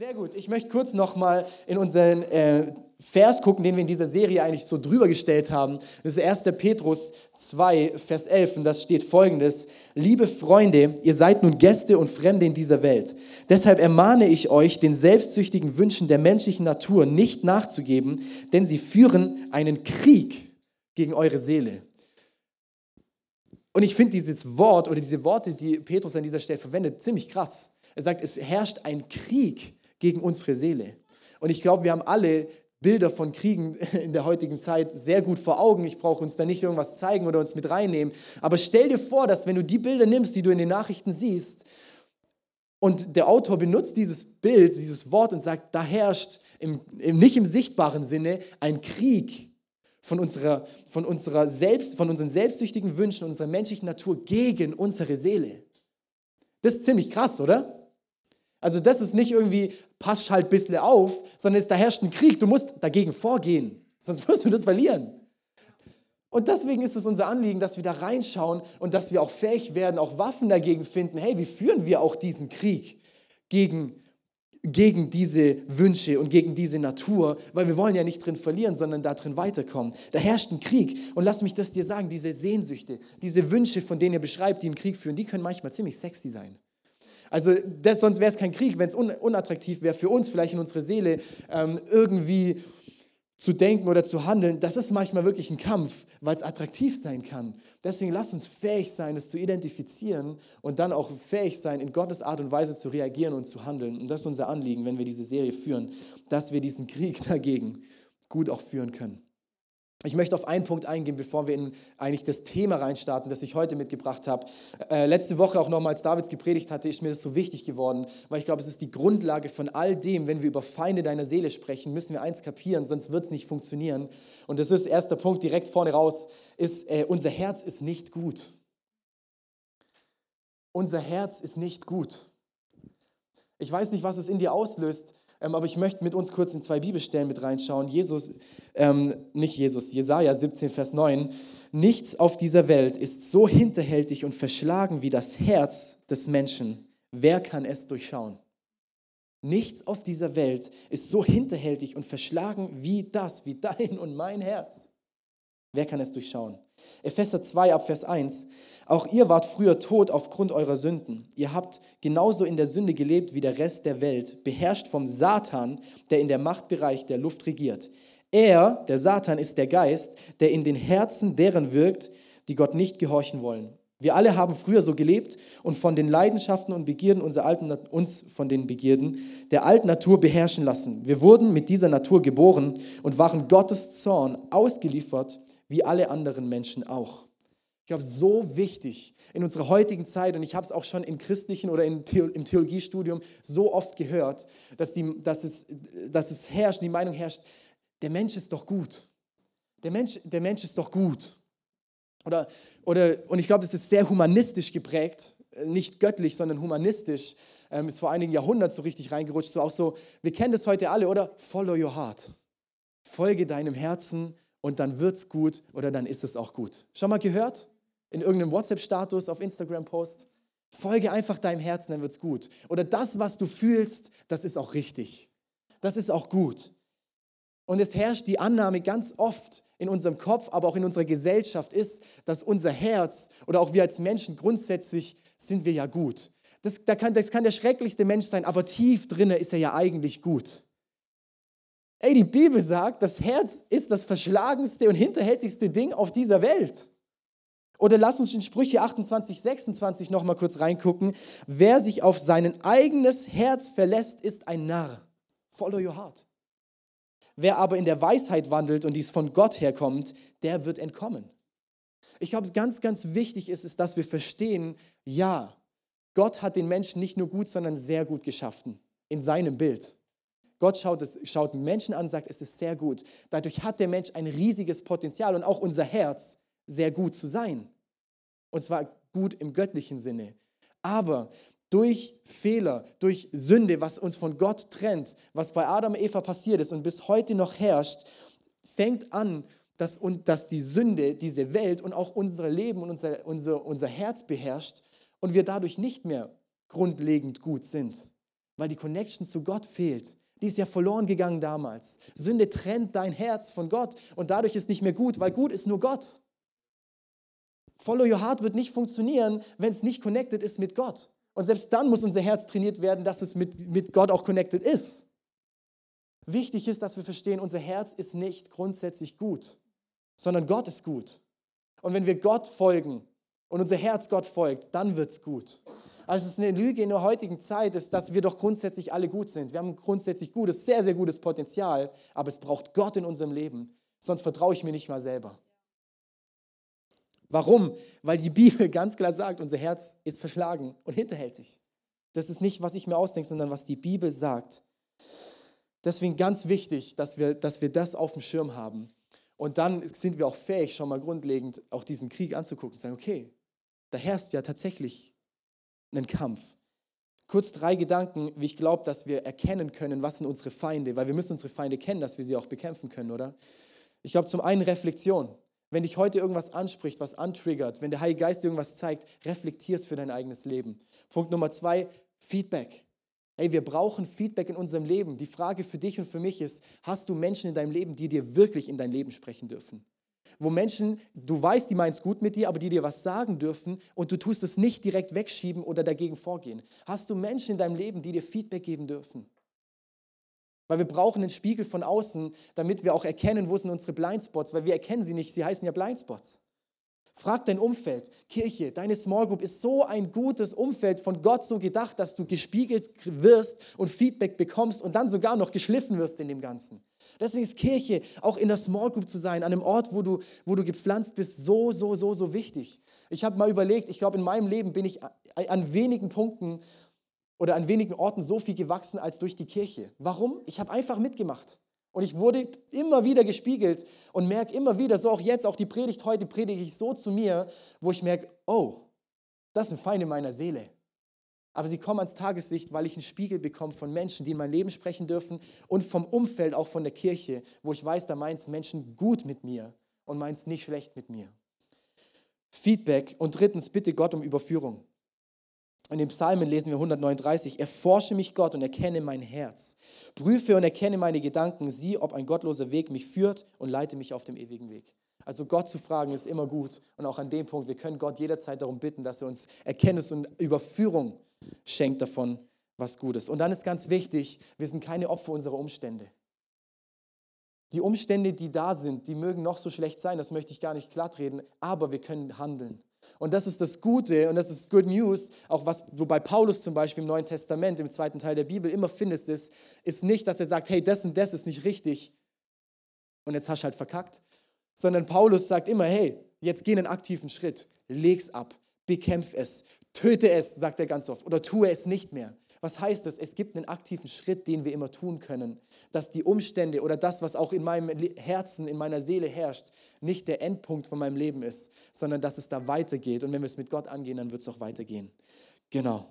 Sehr gut. Ich möchte kurz nochmal in unseren äh, Vers gucken, den wir in dieser Serie eigentlich so drüber gestellt haben. Das ist 1. Petrus 2, Vers 11 und das steht folgendes. Liebe Freunde, ihr seid nun Gäste und Fremde in dieser Welt. Deshalb ermahne ich euch, den selbstsüchtigen Wünschen der menschlichen Natur nicht nachzugeben, denn sie führen einen Krieg gegen eure Seele. Und ich finde dieses Wort oder diese Worte, die Petrus an dieser Stelle verwendet, ziemlich krass. Er sagt, es herrscht ein Krieg gegen unsere Seele. Und ich glaube, wir haben alle Bilder von Kriegen in der heutigen Zeit sehr gut vor Augen. Ich brauche uns da nicht irgendwas zeigen oder uns mit reinnehmen. Aber stell dir vor, dass wenn du die Bilder nimmst, die du in den Nachrichten siehst, und der Autor benutzt dieses Bild, dieses Wort und sagt, da herrscht im, im, nicht im sichtbaren Sinne ein Krieg von unserer, von, unserer selbst, von unseren selbstsüchtigen Wünschen, unserer menschlichen Natur gegen unsere Seele. Das ist ziemlich krass, oder? Also das ist nicht irgendwie, passt halt ein bisschen auf, sondern es, da herrscht ein Krieg. Du musst dagegen vorgehen, sonst wirst du das verlieren. Und deswegen ist es unser Anliegen, dass wir da reinschauen und dass wir auch fähig werden, auch Waffen dagegen finden. Hey, wie führen wir auch diesen Krieg gegen, gegen diese Wünsche und gegen diese Natur? Weil wir wollen ja nicht drin verlieren, sondern da drin weiterkommen. Da herrscht ein Krieg. Und lass mich das dir sagen, diese Sehnsüchte, diese Wünsche, von denen ihr beschreibt, die einen Krieg führen, die können manchmal ziemlich sexy sein. Also das, sonst wäre es kein Krieg, wenn es un, unattraktiv wäre für uns, vielleicht in unserer Seele, ähm, irgendwie zu denken oder zu handeln. Das ist manchmal wirklich ein Kampf, weil es attraktiv sein kann. Deswegen lasst uns fähig sein, es zu identifizieren und dann auch fähig sein, in Gottes Art und Weise zu reagieren und zu handeln. Und das ist unser Anliegen, wenn wir diese Serie führen, dass wir diesen Krieg dagegen gut auch führen können. Ich möchte auf einen Punkt eingehen, bevor wir in eigentlich das Thema reinstarten, das ich heute mitgebracht habe. Äh, letzte Woche auch nochmal, als Davids gepredigt hatte, ist mir das so wichtig geworden, weil ich glaube, es ist die Grundlage von all dem, wenn wir über Feinde deiner Seele sprechen, müssen wir eins kapieren, sonst wird es nicht funktionieren. Und das ist erster Punkt direkt vorne raus, ist, äh, unser Herz ist nicht gut. Unser Herz ist nicht gut. Ich weiß nicht, was es in dir auslöst, aber ich möchte mit uns kurz in zwei Bibelstellen mit reinschauen. Jesus, ähm, nicht Jesus, Jesaja 17, Vers 9. Nichts auf dieser Welt ist so hinterhältig und verschlagen wie das Herz des Menschen. Wer kann es durchschauen? Nichts auf dieser Welt ist so hinterhältig und verschlagen wie das, wie dein und mein Herz. Wer kann es durchschauen? Epheser 2 ab Vers 1. Auch ihr wart früher tot aufgrund eurer Sünden. Ihr habt genauso in der Sünde gelebt wie der Rest der Welt, beherrscht vom Satan, der in der Machtbereich der Luft regiert. Er, der Satan, ist der Geist, der in den Herzen deren wirkt, die Gott nicht gehorchen wollen. Wir alle haben früher so gelebt und von den Leidenschaften und Begierden unserer alten, uns von den Begierden der alten Natur beherrschen lassen. Wir wurden mit dieser Natur geboren und waren Gottes Zorn ausgeliefert, wie alle anderen Menschen auch. Ich glaube, so wichtig in unserer heutigen Zeit, und ich habe es auch schon in christlichen oder im Theologiestudium so oft gehört, dass, die, dass, es, dass es herrscht, die Meinung herrscht, der Mensch ist doch gut. Der Mensch, der Mensch ist doch gut. Oder, oder, und ich glaube, das ist sehr humanistisch geprägt, nicht göttlich, sondern humanistisch. Ähm, ist vor einigen Jahrhunderten so richtig reingerutscht. So auch so, wir kennen das heute alle, oder? Follow your heart. Folge deinem Herzen und dann wird's gut oder dann ist es auch gut. Schon mal gehört? In irgendeinem WhatsApp-Status, auf Instagram-Post. Folge einfach deinem Herzen, dann wird es gut. Oder das, was du fühlst, das ist auch richtig. Das ist auch gut. Und es herrscht die Annahme ganz oft in unserem Kopf, aber auch in unserer Gesellschaft ist, dass unser Herz oder auch wir als Menschen grundsätzlich sind wir ja gut. Das, da kann, das kann der schrecklichste Mensch sein, aber tief drinne ist er ja eigentlich gut. Ey, die Bibel sagt, das Herz ist das verschlagenste und hinterhältigste Ding auf dieser Welt. Oder lass uns in Sprüche 28, 26 nochmal kurz reingucken. Wer sich auf sein eigenes Herz verlässt, ist ein Narr. Follow your heart. Wer aber in der Weisheit wandelt und dies von Gott herkommt, der wird entkommen. Ich glaube, ganz, ganz wichtig ist es, dass wir verstehen, ja, Gott hat den Menschen nicht nur gut, sondern sehr gut geschaffen, in seinem Bild. Gott schaut, es, schaut Menschen an und sagt, es ist sehr gut. Dadurch hat der Mensch ein riesiges Potenzial und auch unser Herz sehr gut zu sein. Und zwar gut im göttlichen Sinne. Aber durch Fehler, durch Sünde, was uns von Gott trennt, was bei Adam und Eva passiert ist und bis heute noch herrscht, fängt an, dass, und, dass die Sünde diese Welt und auch unser Leben und unser, unser, unser Herz beherrscht und wir dadurch nicht mehr grundlegend gut sind. weil die Connection zu Gott fehlt. Die ist ja verloren gegangen damals. Sünde trennt dein Herz von Gott und dadurch ist nicht mehr gut, weil gut ist nur Gott. Follow Your Heart wird nicht funktionieren, wenn es nicht connected ist mit Gott. Und selbst dann muss unser Herz trainiert werden, dass es mit, mit Gott auch connected ist. Wichtig ist, dass wir verstehen, unser Herz ist nicht grundsätzlich gut, sondern Gott ist gut. Und wenn wir Gott folgen und unser Herz Gott folgt, dann wird es gut. Also es ist eine Lüge in der heutigen Zeit, ist, dass wir doch grundsätzlich alle gut sind. Wir haben grundsätzlich gutes, sehr, sehr gutes Potenzial, aber es braucht Gott in unserem Leben. Sonst vertraue ich mir nicht mal selber. Warum? Weil die Bibel ganz klar sagt, unser Herz ist verschlagen und hinterhältig. Das ist nicht, was ich mir ausdenke, sondern was die Bibel sagt. Deswegen ganz wichtig, dass wir, dass wir das auf dem Schirm haben. Und dann sind wir auch fähig, schon mal grundlegend auch diesen Krieg anzugucken und sagen, okay, da herrscht ja tatsächlich ein Kampf. Kurz drei Gedanken, wie ich glaube, dass wir erkennen können, was sind unsere Feinde, weil wir müssen unsere Feinde kennen, dass wir sie auch bekämpfen können, oder? Ich glaube, zum einen Reflexion. Wenn dich heute irgendwas anspricht, was antriggert, wenn der Heilige Geist irgendwas zeigt, reflektier es für dein eigenes Leben. Punkt Nummer zwei, Feedback. Hey, wir brauchen Feedback in unserem Leben. Die Frage für dich und für mich ist, hast du Menschen in deinem Leben, die dir wirklich in dein Leben sprechen dürfen? Wo Menschen, du weißt, die meinen es gut mit dir, aber die dir was sagen dürfen und du tust es nicht direkt wegschieben oder dagegen vorgehen. Hast du Menschen in deinem Leben, die dir Feedback geben dürfen? Weil wir brauchen einen Spiegel von außen, damit wir auch erkennen, wo sind unsere Blindspots, weil wir erkennen sie nicht, sie heißen ja Blindspots. Frag dein Umfeld, Kirche, deine Small Group ist so ein gutes Umfeld von Gott so gedacht, dass du gespiegelt wirst und Feedback bekommst und dann sogar noch geschliffen wirst in dem Ganzen. Deswegen ist Kirche, auch in der Small Group zu sein, an einem Ort, wo du, wo du gepflanzt bist, so, so, so, so wichtig. Ich habe mal überlegt, ich glaube, in meinem Leben bin ich an wenigen Punkten oder an wenigen Orten so viel gewachsen als durch die Kirche. Warum? Ich habe einfach mitgemacht. Und ich wurde immer wieder gespiegelt und merke immer wieder, so auch jetzt, auch die Predigt heute predige ich so zu mir, wo ich merke, oh, das sind Feinde meiner Seele. Aber sie kommen ans Tageslicht, weil ich einen Spiegel bekomme von Menschen, die in mein Leben sprechen dürfen und vom Umfeld, auch von der Kirche, wo ich weiß, da meint Menschen gut mit mir und meint nicht schlecht mit mir. Feedback und drittens bitte Gott um Überführung. In den Psalmen lesen wir 139, erforsche mich Gott und erkenne mein Herz. Prüfe und erkenne meine Gedanken, sieh, ob ein gottloser Weg mich führt und leite mich auf dem ewigen Weg. Also Gott zu fragen ist immer gut und auch an dem Punkt, wir können Gott jederzeit darum bitten, dass er uns Erkenntnis und Überführung schenkt davon, was gut ist. Und dann ist ganz wichtig, wir sind keine Opfer unserer Umstände. Die Umstände, die da sind, die mögen noch so schlecht sein, das möchte ich gar nicht klartreden, aber wir können handeln. Und das ist das Gute und das ist Good News, auch was du bei Paulus zum Beispiel im Neuen Testament, im zweiten Teil der Bibel immer findest, ist, ist nicht, dass er sagt, hey, das und das ist nicht richtig und jetzt hast du halt verkackt, sondern Paulus sagt immer, hey, jetzt geh einen aktiven Schritt, leg's ab, bekämpf es, töte es, sagt er ganz oft, oder tue es nicht mehr. Was heißt das? Es gibt einen aktiven Schritt, den wir immer tun können, dass die Umstände oder das, was auch in meinem Herzen, in meiner Seele herrscht, nicht der Endpunkt von meinem Leben ist, sondern dass es da weitergeht. Und wenn wir es mit Gott angehen, dann wird es auch weitergehen. Genau.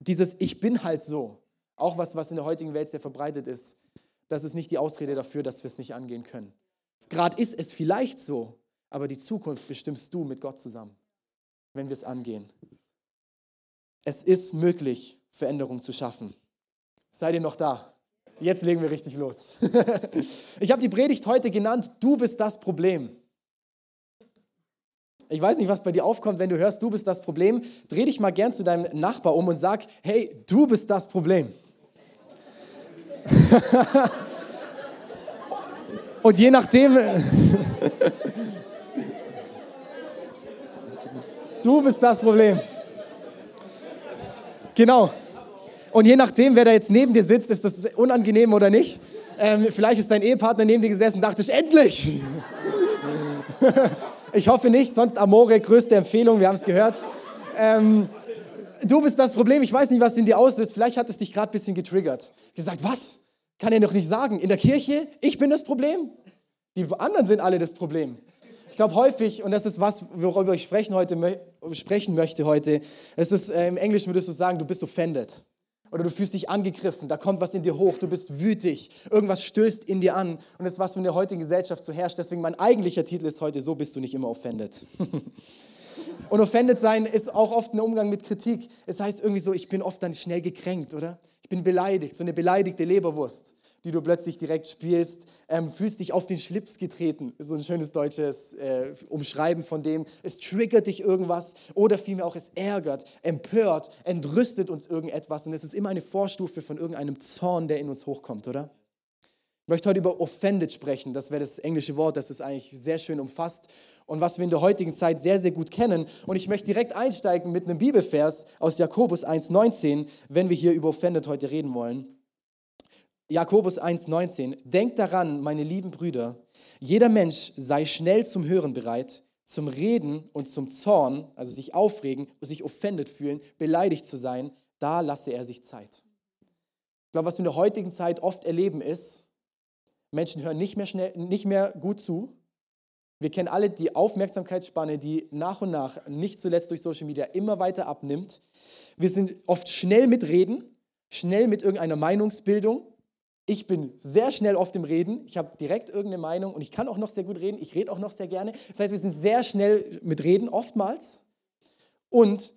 Dieses Ich bin halt so, auch was, was in der heutigen Welt sehr verbreitet ist, das ist nicht die Ausrede dafür, dass wir es nicht angehen können. Gerade ist es vielleicht so, aber die Zukunft bestimmst du mit Gott zusammen, wenn wir es angehen. Es ist möglich, Veränderung zu schaffen. Seid ihr noch da? Jetzt legen wir richtig los. ich habe die Predigt heute genannt, du bist das Problem. Ich weiß nicht, was bei dir aufkommt, wenn du hörst, du bist das Problem. Dreh dich mal gern zu deinem Nachbar um und sag, hey, du bist das Problem. und je nachdem, du bist das Problem. Genau. Und je nachdem, wer da jetzt neben dir sitzt, ist das unangenehm oder nicht. Ähm, vielleicht ist dein Ehepartner neben dir gesessen und dachte ich, endlich! ich hoffe nicht, sonst Amore, größte Empfehlung, wir haben es gehört. Ähm, du bist das Problem, ich weiß nicht, was in dir auslöst. Vielleicht hat es dich gerade ein bisschen getriggert. Gesagt, was? Kann er doch nicht sagen. In der Kirche, ich bin das Problem. Die anderen sind alle das Problem. Ich glaube häufig, und das ist was, worüber ich sprechen, heute, sprechen möchte heute, es ist, äh, im Englischen würdest du sagen, du bist offended. Oder du fühlst dich angegriffen, da kommt was in dir hoch, du bist wütig, irgendwas stößt in dir an. Und das ist was in der heutigen Gesellschaft so herrscht. Deswegen mein eigentlicher Titel ist heute, so bist du nicht immer offended. Und offended sein ist auch oft ein Umgang mit Kritik. Es heißt irgendwie so, ich bin oft dann schnell gekränkt, oder? Ich bin beleidigt, so eine beleidigte Leberwurst, die du plötzlich direkt spielst. Ähm, fühlst dich auf den Schlips getreten. ist so ein schönes deutsches äh, Umschreiben von dem. Es triggert dich irgendwas oder vielmehr auch es ärgert, empört, entrüstet uns irgendetwas. Und es ist immer eine Vorstufe von irgendeinem Zorn, der in uns hochkommt, oder? Ich möchte heute über offended sprechen. Das wäre das englische Wort, das es eigentlich sehr schön umfasst und was wir in der heutigen Zeit sehr, sehr gut kennen. Und ich möchte direkt einsteigen mit einem Bibelvers aus Jakobus 1,19, wenn wir hier über offended heute reden wollen. Jakobus 1,19. Denkt daran, meine lieben Brüder, jeder Mensch sei schnell zum Hören bereit, zum Reden und zum Zorn, also sich aufregen, sich offended fühlen, beleidigt zu sein, da lasse er sich Zeit. Ich glaube, was wir in der heutigen Zeit oft erleben ist, Menschen hören nicht mehr, schnell, nicht mehr gut zu. Wir kennen alle die Aufmerksamkeitsspanne, die nach und nach, nicht zuletzt durch Social Media, immer weiter abnimmt. Wir sind oft schnell mit Reden, schnell mit irgendeiner Meinungsbildung. Ich bin sehr schnell oft im Reden. Ich habe direkt irgendeine Meinung und ich kann auch noch sehr gut reden. Ich rede auch noch sehr gerne. Das heißt, wir sind sehr schnell mit Reden, oftmals. Und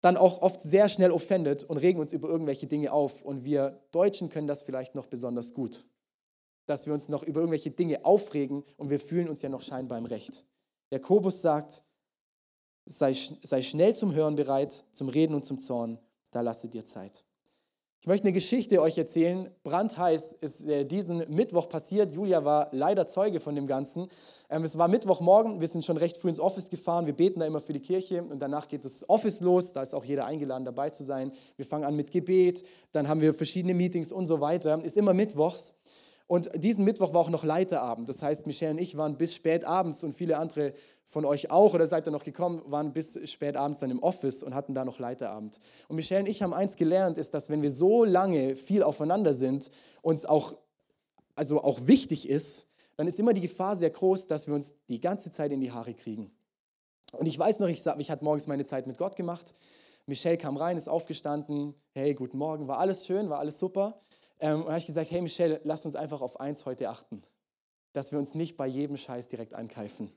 dann auch oft sehr schnell offended und regen uns über irgendwelche Dinge auf. Und wir Deutschen können das vielleicht noch besonders gut dass wir uns noch über irgendwelche Dinge aufregen und wir fühlen uns ja noch scheinbar im Recht. Jakobus sagt, sei, sei schnell zum Hören bereit, zum Reden und zum Zorn, da lasse dir Zeit. Ich möchte eine Geschichte euch erzählen. Brandheiß ist äh, diesen Mittwoch passiert. Julia war leider Zeuge von dem Ganzen. Ähm, es war Mittwochmorgen. Wir sind schon recht früh ins Office gefahren. Wir beten da immer für die Kirche und danach geht das Office los. Da ist auch jeder eingeladen, dabei zu sein. Wir fangen an mit Gebet. Dann haben wir verschiedene Meetings und so weiter. Ist immer Mittwochs. Und diesen Mittwoch war auch noch Leiterabend. Das heißt, Michelle und ich waren bis spät abends und viele andere von euch auch oder seid ihr noch gekommen, waren bis spät abends dann im Office und hatten da noch Leiterabend. Und Michelle und ich haben eins gelernt, ist, dass wenn wir so lange viel aufeinander sind, uns auch, also auch wichtig ist, dann ist immer die Gefahr sehr groß, dass wir uns die ganze Zeit in die Haare kriegen. Und ich weiß noch, ich, ich hatte morgens meine Zeit mit Gott gemacht. Michelle kam rein, ist aufgestanden. Hey, guten Morgen, war alles schön, war alles super. Ähm, und habe ich gesagt, hey Michelle, lass uns einfach auf eins heute achten, dass wir uns nicht bei jedem Scheiß direkt ankeifen.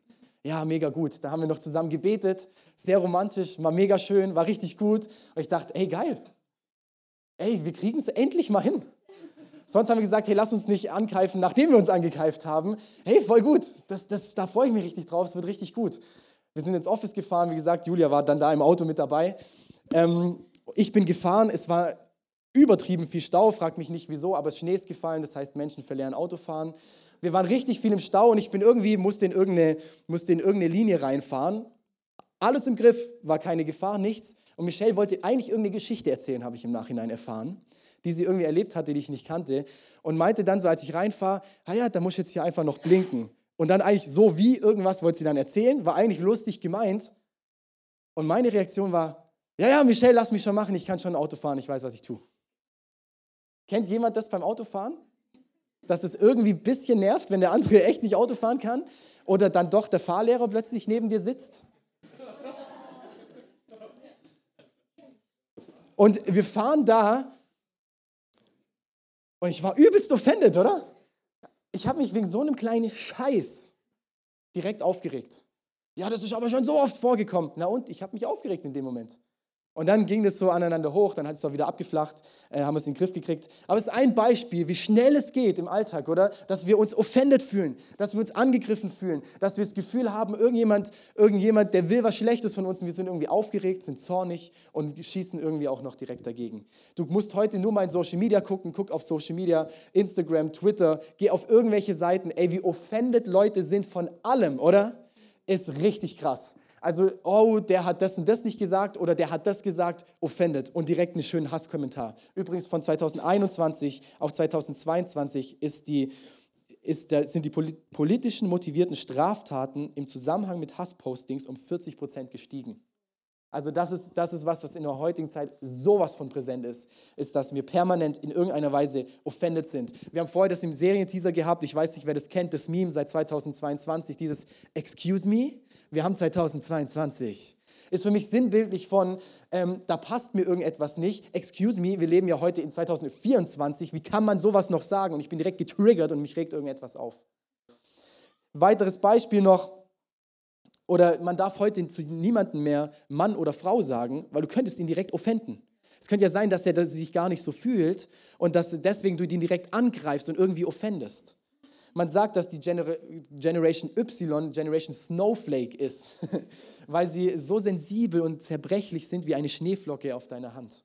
Ja, mega gut. Da haben wir noch zusammen gebetet, sehr romantisch, war mega schön, war richtig gut. Und ich dachte, ey, geil. Ey, wir kriegen es endlich mal hin. Sonst haben wir gesagt, hey, lass uns nicht ankeifen, nachdem wir uns angekeift haben. Hey, voll gut. Das, das, da freue ich mich richtig drauf. Es wird richtig gut. Wir sind ins Office gefahren. Wie gesagt, Julia war dann da im Auto mit dabei. Ähm, ich bin gefahren. Es war übertrieben viel Stau, frag mich nicht wieso, aber Schnee ist gefallen, das heißt, Menschen verlernen Autofahren. Wir waren richtig viel im Stau und ich bin irgendwie, musste in irgendeine, musste in irgendeine Linie reinfahren. Alles im Griff, war keine Gefahr, nichts. Und Michelle wollte eigentlich irgendeine Geschichte erzählen, habe ich im Nachhinein erfahren, die sie irgendwie erlebt hatte, die ich nicht kannte. Und meinte dann so, als ich reinfahre, ah ja, da muss ich jetzt hier einfach noch blinken. Und dann eigentlich so wie irgendwas wollte sie dann erzählen, war eigentlich lustig gemeint. Und meine Reaktion war, ja, ja, Michelle, lass mich schon machen, ich kann schon Auto fahren, ich weiß, was ich tue. Kennt jemand das beim Autofahren? Dass es irgendwie ein bisschen nervt, wenn der andere echt nicht Auto fahren kann oder dann doch der Fahrlehrer plötzlich neben dir sitzt? Und wir fahren da und ich war übelst offended, oder? Ich habe mich wegen so einem kleinen Scheiß direkt aufgeregt. Ja, das ist aber schon so oft vorgekommen. Na und, ich habe mich aufgeregt in dem Moment. Und dann ging das so aneinander hoch, dann hat es doch wieder abgeflacht, äh, haben es in den Griff gekriegt. Aber es ist ein Beispiel, wie schnell es geht im Alltag, oder? Dass wir uns offended fühlen, dass wir uns angegriffen fühlen, dass wir das Gefühl haben, irgendjemand, irgendjemand, der will was Schlechtes von uns und wir sind irgendwie aufgeregt, sind zornig und schießen irgendwie auch noch direkt dagegen. Du musst heute nur mal in Social Media gucken, guck auf Social Media, Instagram, Twitter, geh auf irgendwelche Seiten, ey, wie offended Leute sind von allem, oder? Ist richtig krass. Also, oh, der hat das und das nicht gesagt oder der hat das gesagt, offended und direkt einen schönen Hasskommentar. Übrigens von 2021 auf 2022 ist die, ist sind die politischen motivierten Straftaten im Zusammenhang mit Hasspostings um 40 Prozent gestiegen. Also das ist, das ist was, was in der heutigen Zeit sowas von präsent ist, ist, dass wir permanent in irgendeiner Weise offended sind. Wir haben vorher das im Serienteaser gehabt, ich weiß nicht, wer das kennt, das Meme seit 2022, dieses Excuse me, wir haben 2022. Ist für mich sinnbildlich von, ähm, da passt mir irgendetwas nicht. Excuse me, wir leben ja heute in 2024. Wie kann man sowas noch sagen? Und ich bin direkt getriggert und mich regt irgendetwas auf. Weiteres Beispiel noch, oder man darf heute zu niemandem mehr Mann oder Frau sagen, weil du könntest ihn direkt offenden. Es könnte ja sein, dass er sich gar nicht so fühlt und dass deswegen du ihn direkt angreifst und irgendwie offendest. Man sagt, dass die Gener Generation Y Generation Snowflake ist, weil sie so sensibel und zerbrechlich sind wie eine Schneeflocke auf deiner Hand.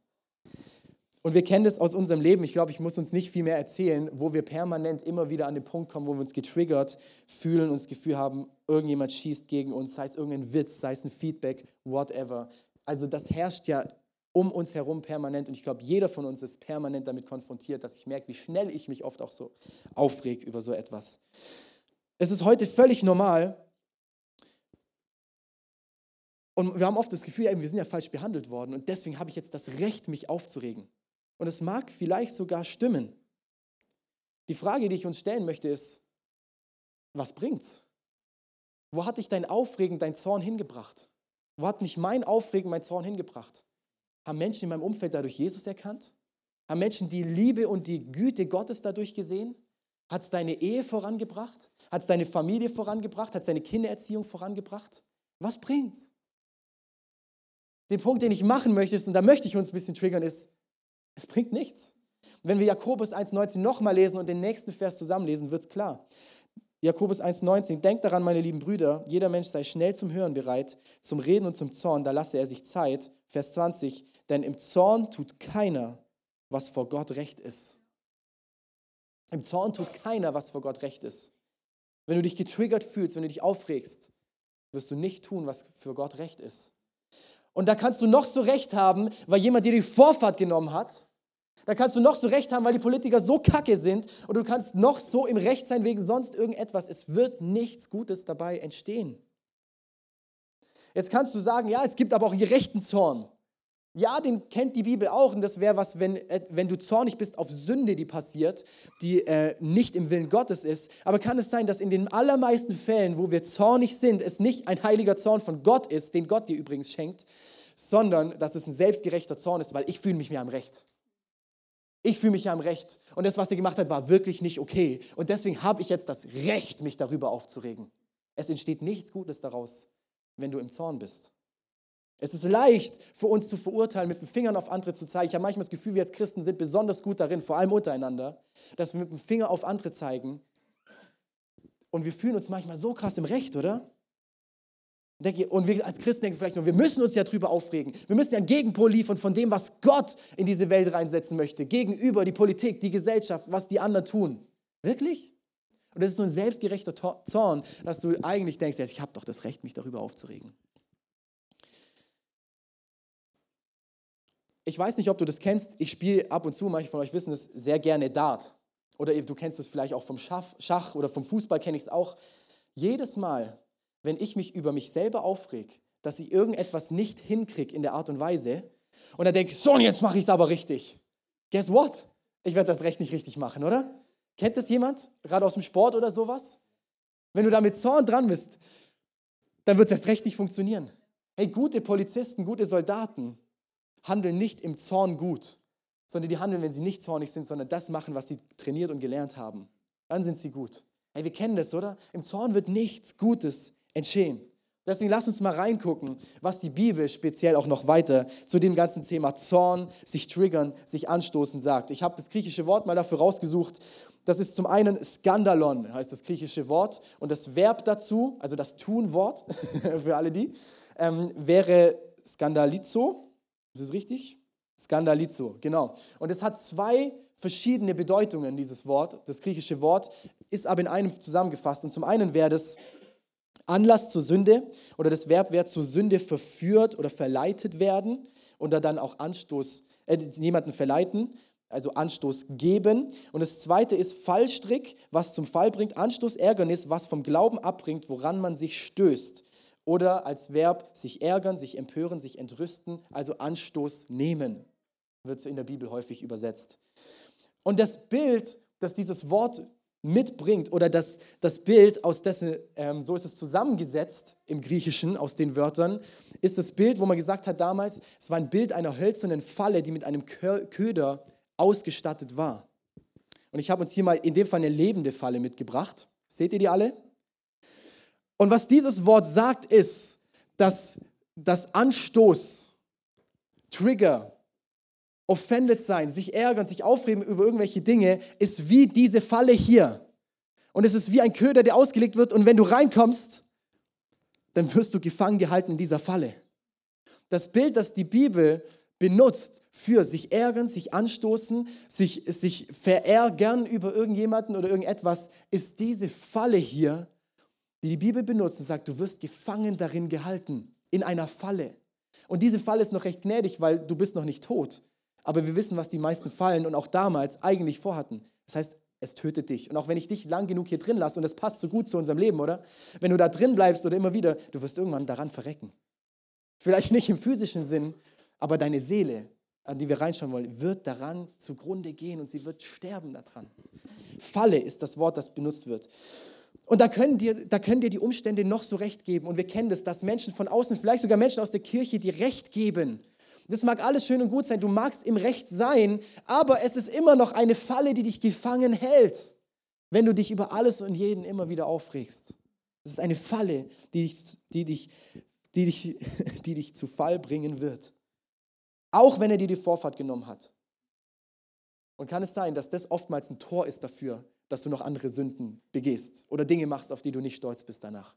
Und wir kennen das aus unserem Leben. Ich glaube, ich muss uns nicht viel mehr erzählen, wo wir permanent immer wieder an den Punkt kommen, wo wir uns getriggert fühlen und das Gefühl haben, irgendjemand schießt gegen uns, sei es irgendein Witz, sei es ein Feedback, whatever. Also das herrscht ja um uns herum permanent und ich glaube, jeder von uns ist permanent damit konfrontiert, dass ich merke, wie schnell ich mich oft auch so aufreg über so etwas. Es ist heute völlig normal, und wir haben oft das Gefühl, wir sind ja falsch behandelt worden und deswegen habe ich jetzt das Recht, mich aufzuregen. Und es mag vielleicht sogar stimmen. Die Frage, die ich uns stellen möchte, ist, was bringt's? Wo hat dich dein Aufregen, dein Zorn hingebracht? Wo hat mich mein Aufregen, mein Zorn hingebracht? Haben Menschen in meinem Umfeld dadurch Jesus erkannt? Haben Menschen die Liebe und die Güte Gottes dadurch gesehen? Hat es deine Ehe vorangebracht? Hat es deine Familie vorangebracht? Hat es deine Kindererziehung vorangebracht? Was bringt's? Den Punkt, den ich machen möchte, ist, und da möchte ich uns ein bisschen triggern, ist, es bringt nichts. Wenn wir Jakobus 1,19 nochmal lesen und den nächsten Vers zusammenlesen, wird es klar. Jakobus 1,19, denkt daran, meine lieben Brüder, jeder Mensch sei schnell zum Hören bereit, zum Reden und zum Zorn, da lasse er sich Zeit. Vers 20, denn im Zorn tut keiner, was vor Gott recht ist. Im Zorn tut keiner, was vor Gott recht ist. Wenn du dich getriggert fühlst, wenn du dich aufregst, wirst du nicht tun, was für Gott recht ist. Und da kannst du noch so recht haben, weil jemand dir die Vorfahrt genommen hat. Da kannst du noch so recht haben, weil die Politiker so kacke sind. Und du kannst noch so im Recht sein wegen sonst irgendetwas. Es wird nichts Gutes dabei entstehen. Jetzt kannst du sagen, ja, es gibt aber auch gerechten Zorn. Ja, den kennt die Bibel auch. Und das wäre was, wenn, äh, wenn du zornig bist auf Sünde, die passiert, die äh, nicht im Willen Gottes ist. Aber kann es sein, dass in den allermeisten Fällen, wo wir zornig sind, es nicht ein heiliger Zorn von Gott ist, den Gott dir übrigens schenkt, sondern dass es ein selbstgerechter Zorn ist, weil ich fühle mich mehr am Recht. Ich fühle mich ja am Recht. Und das, was er gemacht hat, war wirklich nicht okay. Und deswegen habe ich jetzt das Recht, mich darüber aufzuregen. Es entsteht nichts Gutes daraus, wenn du im Zorn bist. Es ist leicht für uns zu verurteilen, mit den Fingern auf andere zu zeigen. Ich habe manchmal das Gefühl, wir als Christen sind besonders gut darin, vor allem untereinander, dass wir mit dem Finger auf andere zeigen. Und wir fühlen uns manchmal so krass im Recht, oder? Und wir als Christen denken vielleicht nur, wir müssen uns ja drüber aufregen. Wir müssen ja einen Gegenpol liefern von dem, was Gott in diese Welt reinsetzen möchte, gegenüber die Politik, die Gesellschaft, was die anderen tun. Wirklich? Und das ist nur ein selbstgerechter Zorn, dass du eigentlich denkst, ich habe doch das Recht, mich darüber aufzuregen. Ich weiß nicht, ob du das kennst, ich spiele ab und zu, manche von euch wissen es, sehr gerne Dart. Oder du kennst es vielleicht auch vom Schach oder vom Fußball kenne ich es auch. Jedes Mal, wenn ich mich über mich selber aufreg, dass ich irgendetwas nicht hinkriege in der Art und Weise, und dann denke ich, so, und jetzt mache ich es aber richtig. Guess what? Ich werde das Recht nicht richtig machen, oder? Kennt das jemand? Gerade aus dem Sport oder sowas? Wenn du da mit Zorn dran bist, dann wird es erst recht nicht funktionieren. Hey, gute Polizisten, gute Soldaten, handeln nicht im Zorn gut, sondern die handeln, wenn sie nicht zornig sind, sondern das machen, was sie trainiert und gelernt haben. Dann sind sie gut. Hey, wir kennen das, oder? Im Zorn wird nichts Gutes entstehen. Deswegen lass uns mal reingucken, was die Bibel speziell auch noch weiter zu dem ganzen Thema Zorn, sich triggern, sich anstoßen sagt. Ich habe das griechische Wort mal dafür rausgesucht. Das ist zum einen Skandalon, heißt das griechische Wort. Und das Verb dazu, also das Tunwort für alle die, ähm, wäre Skandalizo. Ist es richtig? Skandalizo, genau. Und es hat zwei verschiedene Bedeutungen, dieses Wort. Das griechische Wort ist aber in einem zusammengefasst. Und zum einen wäre das Anlass zur Sünde oder das Verb wäre zur Sünde verführt oder verleitet werden oder dann auch Anstoß, äh, jemanden verleiten, also Anstoß geben. Und das zweite ist Fallstrick, was zum Fall bringt, Anstoß, Ärgernis, was vom Glauben abbringt, woran man sich stößt. Oder als Verb sich ärgern, sich empören, sich entrüsten, also Anstoß nehmen, wird in der Bibel häufig übersetzt. Und das Bild, das dieses Wort mitbringt, oder das, das Bild, aus dessen, ähm, so ist es zusammengesetzt im Griechischen, aus den Wörtern, ist das Bild, wo man gesagt hat damals, es war ein Bild einer hölzernen Falle, die mit einem Köder ausgestattet war. Und ich habe uns hier mal in dem Fall eine lebende Falle mitgebracht. Seht ihr die alle? Und was dieses Wort sagt, ist, dass das Anstoß, Trigger, offended sein, sich ärgern, sich aufregen über irgendwelche Dinge, ist wie diese Falle hier. Und es ist wie ein Köder, der ausgelegt wird. Und wenn du reinkommst, dann wirst du gefangen gehalten in dieser Falle. Das Bild, das die Bibel benutzt für sich ärgern, sich anstoßen, sich, sich verärgern über irgendjemanden oder irgendetwas, ist diese Falle hier, die die Bibel benutzt und sagt, du wirst gefangen darin gehalten, in einer Falle. Und diese Falle ist noch recht gnädig, weil du bist noch nicht tot. Aber wir wissen, was die meisten Fallen und auch damals eigentlich vorhatten. Das heißt, es tötet dich. Und auch wenn ich dich lang genug hier drin lasse, und das passt so gut zu unserem Leben, oder? Wenn du da drin bleibst oder immer wieder, du wirst irgendwann daran verrecken. Vielleicht nicht im physischen Sinn, aber deine Seele, an die wir reinschauen wollen, wird daran zugrunde gehen und sie wird sterben daran. Falle ist das Wort, das benutzt wird. Und da können, dir, da können dir die Umstände noch so recht geben. Und wir kennen das, dass Menschen von außen, vielleicht sogar Menschen aus der Kirche, dir recht geben das mag alles schön und gut sein, du magst im Recht sein, aber es ist immer noch eine Falle, die dich gefangen hält, wenn du dich über alles und jeden immer wieder aufregst. Es ist eine Falle, die dich, die dich, die dich, die dich zu Fall bringen wird. Auch wenn er dir die Vorfahrt genommen hat. Und kann es sein, dass das oftmals ein Tor ist dafür, dass du noch andere Sünden begehst oder Dinge machst, auf die du nicht stolz bist danach.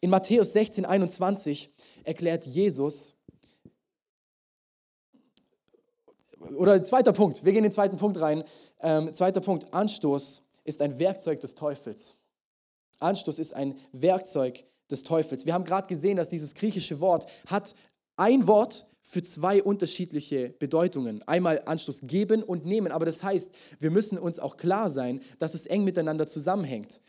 In Matthäus 16, 21 erklärt Jesus, oder zweiter Punkt, wir gehen in den zweiten Punkt rein. Ähm, zweiter Punkt, Anstoß ist ein Werkzeug des Teufels. Anstoß ist ein Werkzeug des Teufels. Wir haben gerade gesehen, dass dieses griechische Wort hat ein Wort für zwei unterschiedliche Bedeutungen. Einmal Anstoß geben und nehmen, aber das heißt, wir müssen uns auch klar sein, dass es eng miteinander zusammenhängt.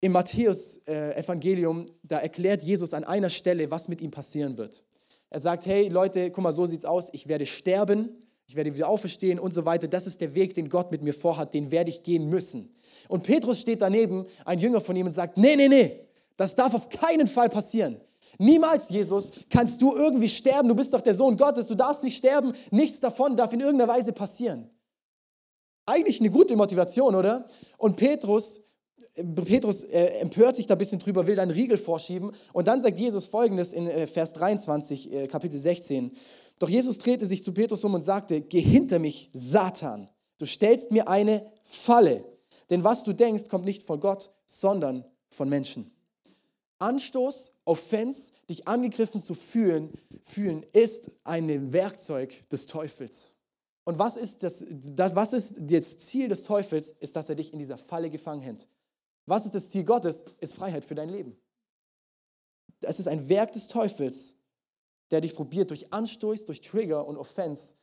Im Matthäus-Evangelium, äh, da erklärt Jesus an einer Stelle, was mit ihm passieren wird. Er sagt, hey Leute, guck mal, so sieht's aus, ich werde sterben, ich werde wieder auferstehen und so weiter. Das ist der Weg, den Gott mit mir vorhat, den werde ich gehen müssen. Und Petrus steht daneben, ein Jünger von ihm, und sagt, nee, nee, nee, das darf auf keinen Fall passieren. Niemals, Jesus, kannst du irgendwie sterben. Du bist doch der Sohn Gottes. Du darfst nicht sterben. Nichts davon darf in irgendeiner Weise passieren. Eigentlich eine gute Motivation, oder? Und Petrus, Petrus äh, empört sich da ein bisschen drüber, will dann Riegel vorschieben. Und dann sagt Jesus folgendes in äh, Vers 23, äh, Kapitel 16. Doch Jesus drehte sich zu Petrus um und sagte, geh hinter mich, Satan. Du stellst mir eine Falle. Denn was du denkst, kommt nicht von Gott, sondern von Menschen. Anstoß, Offense, dich angegriffen zu fühlen, fühlen ist ein Werkzeug des Teufels. Und was ist das, was ist das Ziel des Teufels? Ist, dass er dich in dieser Falle gefangen hält. Was ist das Ziel Gottes? Ist Freiheit für dein Leben. Es ist ein Werk des Teufels, der dich probiert, durch Anstoß, durch Trigger und Offense,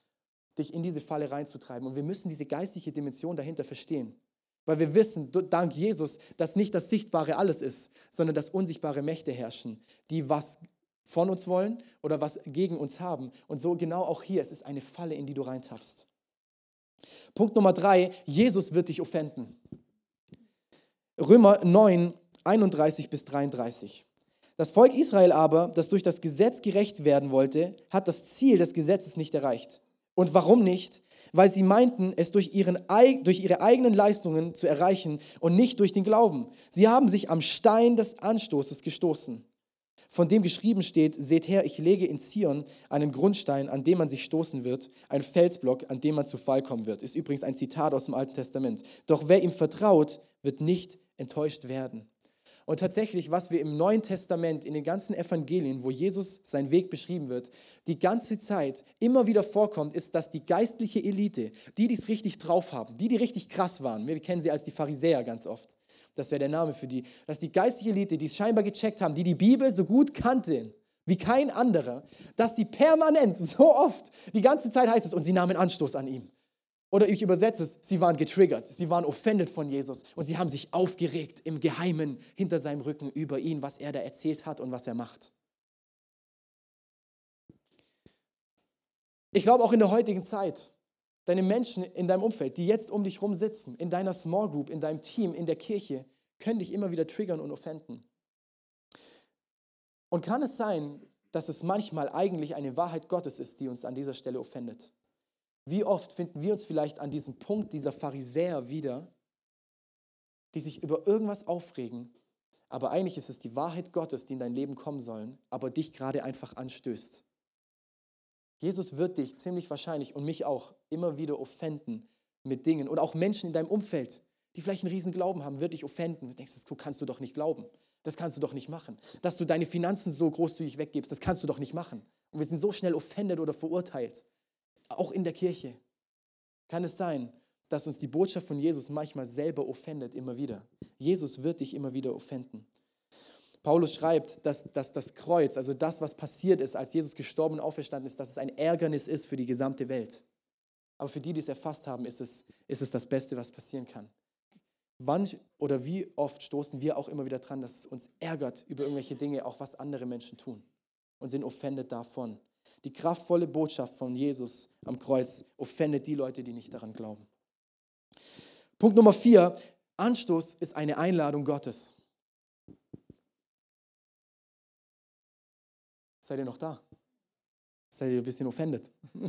dich in diese Falle reinzutreiben. Und wir müssen diese geistliche Dimension dahinter verstehen. Weil wir wissen, dank Jesus, dass nicht das Sichtbare alles ist, sondern dass unsichtbare Mächte herrschen, die was von uns wollen oder was gegen uns haben. Und so genau auch hier, es ist eine Falle, in die du reintappst. Punkt Nummer drei, Jesus wird dich offenden. Römer 9, 31 bis 33. Das Volk Israel aber, das durch das Gesetz gerecht werden wollte, hat das Ziel des Gesetzes nicht erreicht. Und warum nicht? Weil sie meinten, es durch, ihren, durch ihre eigenen Leistungen zu erreichen und nicht durch den Glauben. Sie haben sich am Stein des Anstoßes gestoßen, von dem geschrieben steht, seht her, ich lege in Zion einen Grundstein, an dem man sich stoßen wird, ein Felsblock, an dem man zu Fall kommen wird. Ist übrigens ein Zitat aus dem Alten Testament. Doch wer ihm vertraut, wird nicht enttäuscht werden. Und tatsächlich, was wir im Neuen Testament, in den ganzen Evangelien, wo Jesus sein Weg beschrieben wird, die ganze Zeit immer wieder vorkommt, ist, dass die geistliche Elite, die, die es richtig drauf haben, die, die richtig krass waren, wir kennen sie als die Pharisäer ganz oft, das wäre der Name für die, dass die geistliche Elite, die es scheinbar gecheckt haben, die die Bibel so gut kannten, wie kein anderer, dass sie permanent, so oft, die ganze Zeit heißt es, und sie nahmen Anstoß an ihm. Oder ich übersetze es, sie waren getriggert, sie waren offended von Jesus und sie haben sich aufgeregt im Geheimen hinter seinem Rücken über ihn, was er da erzählt hat und was er macht. Ich glaube auch in der heutigen Zeit, deine Menschen in deinem Umfeld, die jetzt um dich herum sitzen, in deiner Small Group, in deinem Team, in der Kirche, können dich immer wieder triggern und offenden. Und kann es sein, dass es manchmal eigentlich eine Wahrheit Gottes ist, die uns an dieser Stelle offendet? Wie oft finden wir uns vielleicht an diesem Punkt dieser Pharisäer wieder, die sich über irgendwas aufregen, aber eigentlich ist es die Wahrheit Gottes, die in dein Leben kommen sollen, aber dich gerade einfach anstößt. Jesus wird dich ziemlich wahrscheinlich und mich auch immer wieder offenden mit Dingen und auch Menschen in deinem Umfeld, die vielleicht einen riesen Glauben haben, wird dich offenden. Du denkst, das kannst du doch nicht glauben. Das kannst du doch nicht machen. Dass du deine Finanzen so großzügig weggibst, das kannst du doch nicht machen. Und wir sind so schnell offended oder verurteilt. Auch in der Kirche. Kann es sein, dass uns die Botschaft von Jesus manchmal selber offendet, immer wieder. Jesus wird dich immer wieder offenden. Paulus schreibt, dass, dass das Kreuz, also das, was passiert ist, als Jesus gestorben und auferstanden ist, dass es ein Ärgernis ist für die gesamte Welt. Aber für die, die es erfasst haben, ist es, ist es das Beste, was passieren kann. Wann oder wie oft stoßen wir auch immer wieder dran, dass es uns ärgert über irgendwelche Dinge, auch was andere Menschen tun und sind offended davon. Die kraftvolle Botschaft von Jesus am Kreuz offendet die Leute, die nicht daran glauben. Punkt Nummer vier, Anstoß ist eine Einladung Gottes. Seid ihr noch da? Seid ihr ein bisschen offended?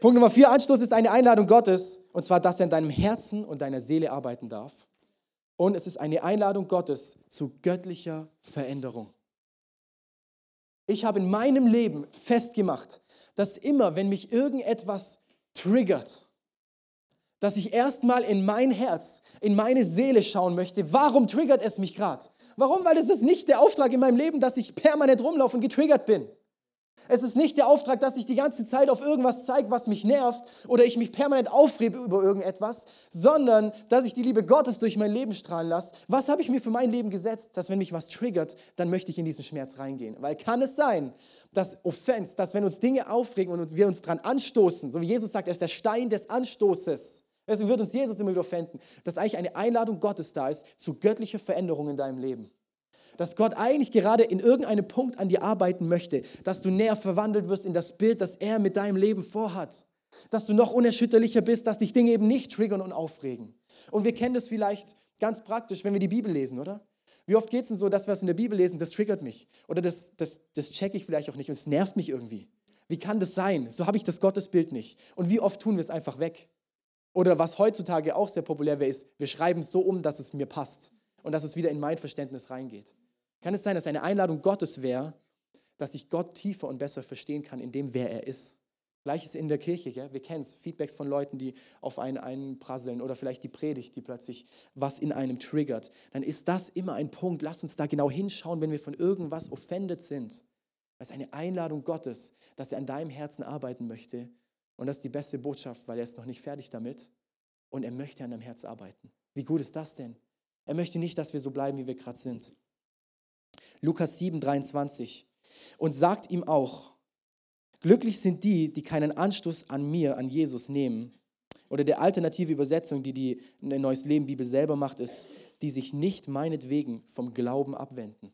Punkt Nummer vier, Anstoß ist eine Einladung Gottes, und zwar, dass er in deinem Herzen und deiner Seele arbeiten darf. Und es ist eine Einladung Gottes zu göttlicher Veränderung. Ich habe in meinem Leben festgemacht, dass immer, wenn mich irgendetwas triggert, dass ich erstmal in mein Herz, in meine Seele schauen möchte, warum triggert es mich gerade? Warum? Weil es ist nicht der Auftrag in meinem Leben, dass ich permanent rumlaufe und getriggert bin. Es ist nicht der Auftrag, dass ich die ganze Zeit auf irgendwas zeige, was mich nervt oder ich mich permanent aufrebe über irgendetwas, sondern dass ich die Liebe Gottes durch mein Leben strahlen lasse. Was habe ich mir für mein Leben gesetzt, dass wenn mich was triggert, dann möchte ich in diesen Schmerz reingehen. Weil kann es sein, dass Offense, dass wenn uns Dinge aufregen und wir uns dran anstoßen, so wie Jesus sagt, er ist der Stein des Anstoßes, Deswegen wird uns Jesus immer wieder finden, dass eigentlich eine Einladung Gottes da ist zu göttlicher Veränderung in deinem Leben. Dass Gott eigentlich gerade in irgendeinem Punkt an dir arbeiten möchte, dass du näher verwandelt wirst in das Bild, das er mit deinem Leben vorhat. Dass du noch unerschütterlicher bist, dass dich Dinge eben nicht triggern und aufregen. Und wir kennen das vielleicht ganz praktisch, wenn wir die Bibel lesen, oder? Wie oft geht es denn so, dass wir es in der Bibel lesen, das triggert mich. Oder das, das, das checke ich vielleicht auch nicht und es nervt mich irgendwie. Wie kann das sein? So habe ich das Gottesbild nicht. Und wie oft tun wir es einfach weg? Oder was heutzutage auch sehr populär wäre, ist, wir schreiben es so um, dass es mir passt und dass es wieder in mein Verständnis reingeht. Kann es sein, dass eine Einladung Gottes wäre, dass ich Gott tiefer und besser verstehen kann, in dem, wer er ist? Gleiches in der Kirche, gell? wir kennen es, Feedbacks von Leuten, die auf einen einprasseln oder vielleicht die Predigt, die plötzlich was in einem triggert. Dann ist das immer ein Punkt. Lass uns da genau hinschauen, wenn wir von irgendwas offended sind. Das ist eine Einladung Gottes, dass er an deinem Herzen arbeiten möchte und das ist die beste Botschaft, weil er ist noch nicht fertig damit und er möchte an deinem Herz arbeiten. Wie gut ist das denn? Er möchte nicht, dass wir so bleiben, wie wir gerade sind. Lukas 7, 23. Und sagt ihm auch, glücklich sind die, die keinen Anstoß an mir, an Jesus nehmen. Oder der alternative Übersetzung, die die Neues Leben Bibel selber macht, ist, die sich nicht meinetwegen vom Glauben abwenden.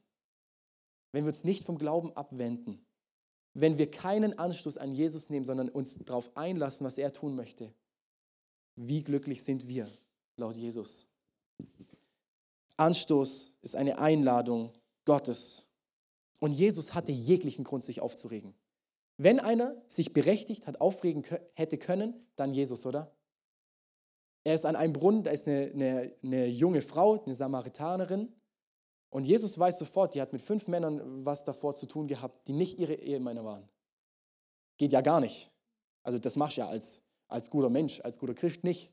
Wenn wir uns nicht vom Glauben abwenden, wenn wir keinen Anstoß an Jesus nehmen, sondern uns darauf einlassen, was er tun möchte. Wie glücklich sind wir, laut Jesus. Anstoß ist eine Einladung Gottes. Und Jesus hatte jeglichen Grund, sich aufzuregen. Wenn einer sich berechtigt hat, aufregen hätte können, dann Jesus, oder? Er ist an einem Brunnen, da ist eine, eine, eine junge Frau, eine Samaritanerin, und Jesus weiß sofort, die hat mit fünf Männern was davor zu tun gehabt, die nicht ihre Ehemänner waren. Geht ja gar nicht. Also das machst du ja als, als guter Mensch, als guter Christ nicht.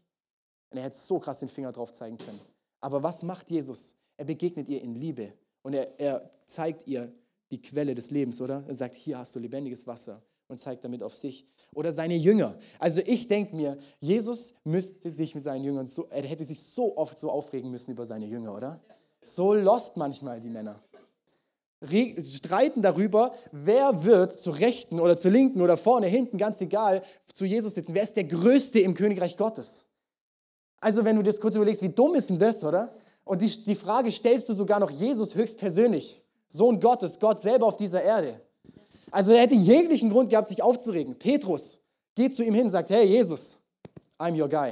Und er hätte so krass den Finger drauf zeigen können. Aber was macht Jesus? Er begegnet ihr in Liebe und er, er zeigt ihr die Quelle des Lebens, oder? Er sagt, hier hast du lebendiges Wasser und zeigt damit auf sich. Oder seine Jünger. Also ich denke mir, Jesus müsste sich mit seinen Jüngern so, er hätte sich so oft so aufregen müssen über seine Jünger, oder? So lost manchmal die Männer. streiten darüber, wer wird zur Rechten oder zur Linken oder vorne, hinten, ganz egal, zu Jesus sitzen. Wer ist der Größte im Königreich Gottes? Also wenn du das kurz überlegst, wie dumm ist denn das, oder? Und die, die Frage stellst du sogar noch Jesus höchstpersönlich. Sohn Gottes, Gott selber auf dieser Erde. Also er hätte jeglichen Grund gehabt, sich aufzuregen. Petrus geht zu ihm hin sagt, hey Jesus, I'm your guy.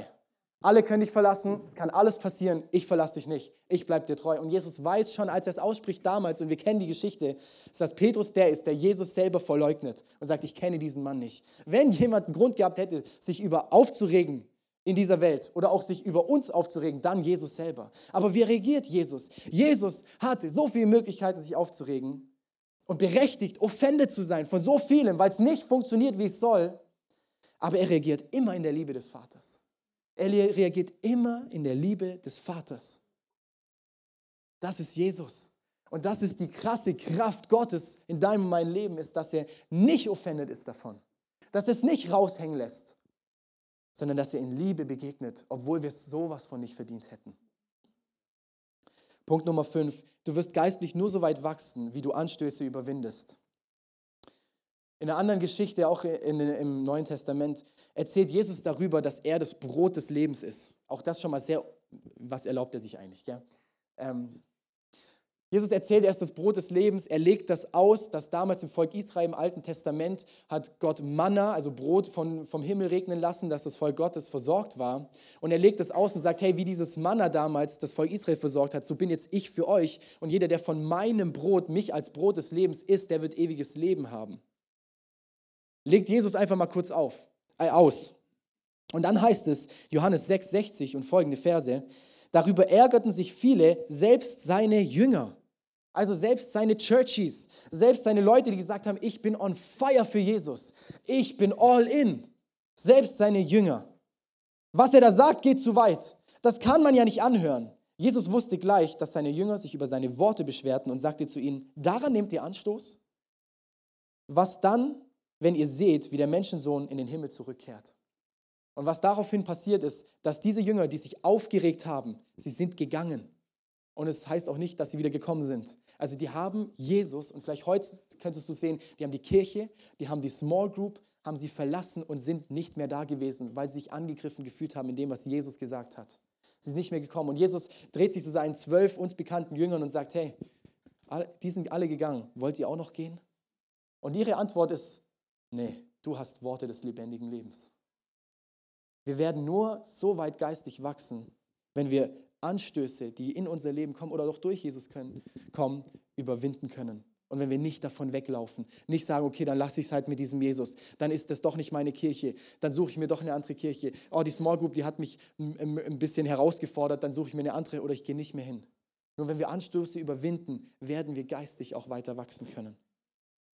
Alle können dich verlassen, es kann alles passieren, ich verlasse dich nicht, ich bleibe dir treu. Und Jesus weiß schon, als er es ausspricht damals, und wir kennen die Geschichte, dass Petrus der ist, der Jesus selber verleugnet und sagt, ich kenne diesen Mann nicht. Wenn jemand einen Grund gehabt hätte, sich über aufzuregen in dieser Welt oder auch sich über uns aufzuregen, dann Jesus selber. Aber wie reagiert Jesus? Jesus hatte so viele Möglichkeiten, sich aufzuregen. und berechtigt, offended zu sein von so vielem, weil es nicht funktioniert, wie es soll. Aber er reagiert immer in der Liebe des Vaters. Er reagiert immer in der Liebe des Vaters. Das ist Jesus. Und das ist die krasse Kraft Gottes in deinem und meinem Leben, ist, dass er nicht offended ist davon. Dass er es nicht raushängen lässt, sondern dass er in Liebe begegnet, obwohl wir sowas von nicht verdient hätten. Punkt Nummer 5. Du wirst geistlich nur so weit wachsen, wie du Anstöße überwindest. In einer anderen Geschichte, auch in, im Neuen Testament, erzählt Jesus darüber, dass er das Brot des Lebens ist. Auch das schon mal sehr, was erlaubt er sich eigentlich? Gell? Ähm, Jesus erzählt, er ist das Brot des Lebens. Er legt das aus, dass damals im Volk Israel im Alten Testament hat Gott Manna, also Brot von, vom Himmel regnen lassen, dass das Volk Gottes versorgt war. Und er legt das aus und sagt, hey, wie dieses Manna damals das Volk Israel versorgt hat, so bin jetzt ich für euch. Und jeder, der von meinem Brot, mich als Brot des Lebens isst, der wird ewiges Leben haben. Legt Jesus einfach mal kurz auf, äh, aus. Und dann heißt es, Johannes 6, 60 und folgende Verse, Darüber ärgerten sich viele, selbst seine Jünger. Also selbst seine Churchies, selbst seine Leute, die gesagt haben, ich bin on fire für Jesus, ich bin all in. Selbst seine Jünger. Was er da sagt, geht zu weit. Das kann man ja nicht anhören. Jesus wusste gleich, dass seine Jünger sich über seine Worte beschwerten und sagte zu ihnen, daran nehmt ihr Anstoß? Was dann, wenn ihr seht, wie der Menschensohn in den Himmel zurückkehrt? Und was daraufhin passiert ist, dass diese Jünger, die sich aufgeregt haben, sie sind gegangen. Und es heißt auch nicht, dass sie wieder gekommen sind. Also die haben Jesus, und vielleicht heute könntest du sehen, die haben die Kirche, die haben die Small Group, haben sie verlassen und sind nicht mehr da gewesen, weil sie sich angegriffen gefühlt haben in dem, was Jesus gesagt hat. Sie sind nicht mehr gekommen. Und Jesus dreht sich zu seinen zwölf uns bekannten Jüngern und sagt, hey, die sind alle gegangen. Wollt ihr auch noch gehen? Und ihre Antwort ist, nee, du hast Worte des lebendigen Lebens. Wir werden nur so weit geistig wachsen, wenn wir Anstöße, die in unser Leben kommen oder doch durch Jesus können, kommen, überwinden können. Und wenn wir nicht davon weglaufen, nicht sagen, okay, dann lasse ich es halt mit diesem Jesus, dann ist das doch nicht meine Kirche, dann suche ich mir doch eine andere Kirche. Oh, die Small Group, die hat mich ein bisschen herausgefordert, dann suche ich mir eine andere oder ich gehe nicht mehr hin. Nur wenn wir Anstöße überwinden, werden wir geistig auch weiter wachsen können.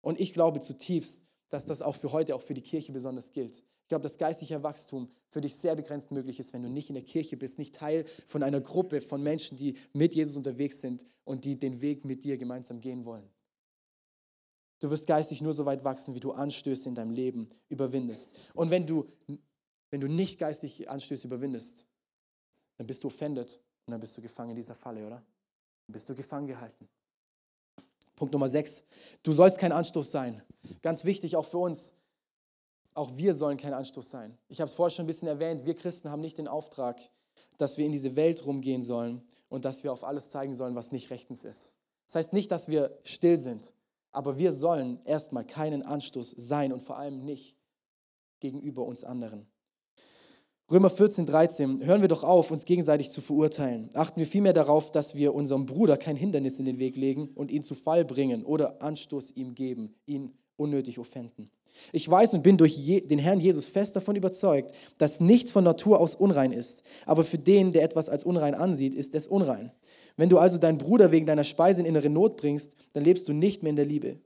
Und ich glaube zutiefst, dass das auch für heute, auch für die Kirche besonders gilt glaube, dass geistlicher Wachstum für dich sehr begrenzt möglich ist, wenn du nicht in der Kirche bist, nicht Teil von einer Gruppe von Menschen, die mit Jesus unterwegs sind und die den Weg mit dir gemeinsam gehen wollen. Du wirst geistig nur so weit wachsen, wie du Anstöße in deinem Leben überwindest. Und wenn du, wenn du nicht geistig Anstöße überwindest, dann bist du offended und dann bist du gefangen in dieser Falle, oder? Dann bist du gefangen gehalten. Punkt Nummer 6. Du sollst kein Anstoß sein. Ganz wichtig auch für uns. Auch wir sollen kein Anstoß sein. Ich habe es vorher schon ein bisschen erwähnt, wir Christen haben nicht den Auftrag, dass wir in diese Welt rumgehen sollen und dass wir auf alles zeigen sollen, was nicht rechtens ist. Das heißt nicht, dass wir still sind, aber wir sollen erstmal keinen Anstoß sein und vor allem nicht gegenüber uns anderen. Römer 14, 13, hören wir doch auf, uns gegenseitig zu verurteilen. Achten wir vielmehr darauf, dass wir unserem Bruder kein Hindernis in den Weg legen und ihn zu Fall bringen oder Anstoß ihm geben, ihn unnötig offenden. Ich weiß und bin durch den Herrn Jesus fest davon überzeugt, dass nichts von Natur aus unrein ist. Aber für den, der etwas als unrein ansieht, ist es unrein. Wenn du also deinen Bruder wegen deiner Speise in innere Not bringst, dann lebst du nicht mehr in der Liebe.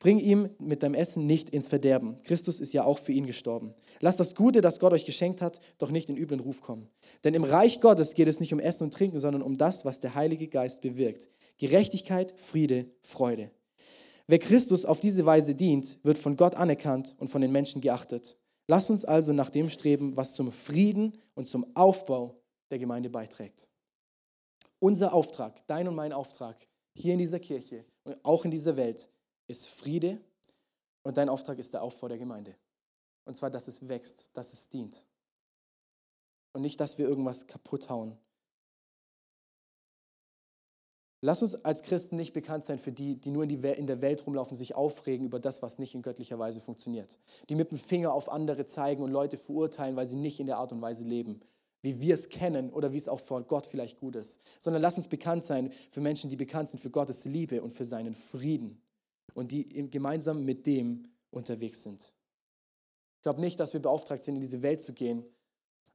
Bring ihm mit deinem Essen nicht ins Verderben. Christus ist ja auch für ihn gestorben. Lass das Gute, das Gott euch geschenkt hat, doch nicht in üblen Ruf kommen. Denn im Reich Gottes geht es nicht um Essen und Trinken, sondern um das, was der Heilige Geist bewirkt. Gerechtigkeit, Friede, Freude. Wer Christus auf diese Weise dient, wird von Gott anerkannt und von den Menschen geachtet. Lass uns also nach dem streben, was zum Frieden und zum Aufbau der Gemeinde beiträgt. Unser Auftrag, dein und mein Auftrag hier in dieser Kirche und auch in dieser Welt ist Friede und dein Auftrag ist der Aufbau der Gemeinde. Und zwar, dass es wächst, dass es dient. Und nicht, dass wir irgendwas kaputt hauen, Lass uns als Christen nicht bekannt sein für die, die nur in, die in der Welt rumlaufen, sich aufregen über das, was nicht in göttlicher Weise funktioniert. Die mit dem Finger auf andere zeigen und Leute verurteilen, weil sie nicht in der Art und Weise leben, wie wir es kennen oder wie es auch vor Gott vielleicht gut ist. Sondern lass uns bekannt sein für Menschen, die bekannt sind für Gottes Liebe und für seinen Frieden und die gemeinsam mit dem unterwegs sind. Ich glaube nicht, dass wir beauftragt sind, in diese Welt zu gehen.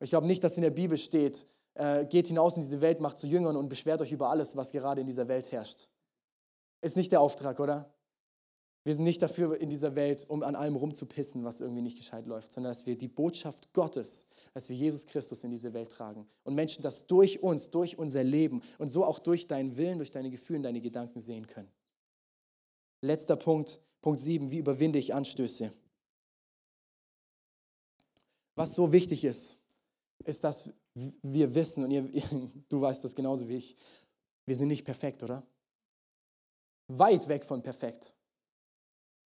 Ich glaube nicht, dass in der Bibel steht, äh, geht hinaus in diese Welt, macht zu Jüngern und beschwert euch über alles, was gerade in dieser Welt herrscht. Ist nicht der Auftrag, oder? Wir sind nicht dafür in dieser Welt, um an allem rumzupissen, was irgendwie nicht gescheit läuft, sondern dass wir die Botschaft Gottes, dass wir Jesus Christus in diese Welt tragen und Menschen das durch uns, durch unser Leben und so auch durch deinen Willen, durch deine Gefühle, deine Gedanken sehen können. Letzter Punkt, Punkt 7, wie überwinde ich Anstöße? Was so wichtig ist, ist, dass wir wissen, und ihr, du weißt das genauso wie ich, wir sind nicht perfekt, oder? Weit weg von perfekt.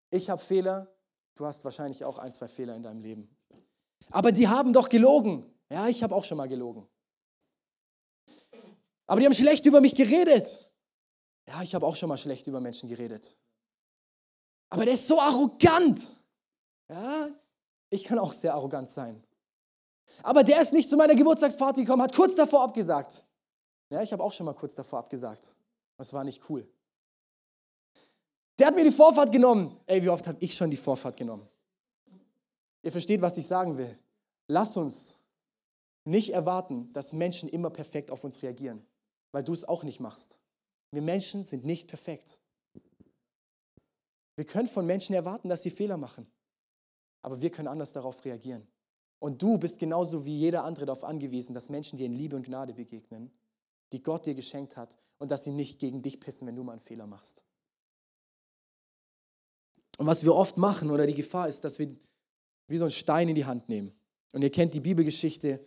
Ich habe Fehler, du hast wahrscheinlich auch ein, zwei Fehler in deinem Leben. Aber die haben doch gelogen. Ja, ich habe auch schon mal gelogen. Aber die haben schlecht über mich geredet. Ja, ich habe auch schon mal schlecht über Menschen geredet. Aber der ist so arrogant. Ja, ich kann auch sehr arrogant sein. Aber der ist nicht zu meiner Geburtstagsparty gekommen, hat kurz davor abgesagt. Ja, ich habe auch schon mal kurz davor abgesagt. Das war nicht cool. Der hat mir die Vorfahrt genommen. Ey, wie oft habe ich schon die Vorfahrt genommen? Ihr versteht, was ich sagen will. Lass uns nicht erwarten, dass Menschen immer perfekt auf uns reagieren, weil du es auch nicht machst. Wir Menschen sind nicht perfekt. Wir können von Menschen erwarten, dass sie Fehler machen, aber wir können anders darauf reagieren. Und du bist genauso wie jeder andere darauf angewiesen, dass Menschen dir in Liebe und Gnade begegnen, die Gott dir geschenkt hat und dass sie nicht gegen dich pissen, wenn du mal einen Fehler machst. Und was wir oft machen oder die Gefahr ist, dass wir wie so einen Stein in die Hand nehmen. Und ihr kennt die Bibelgeschichte,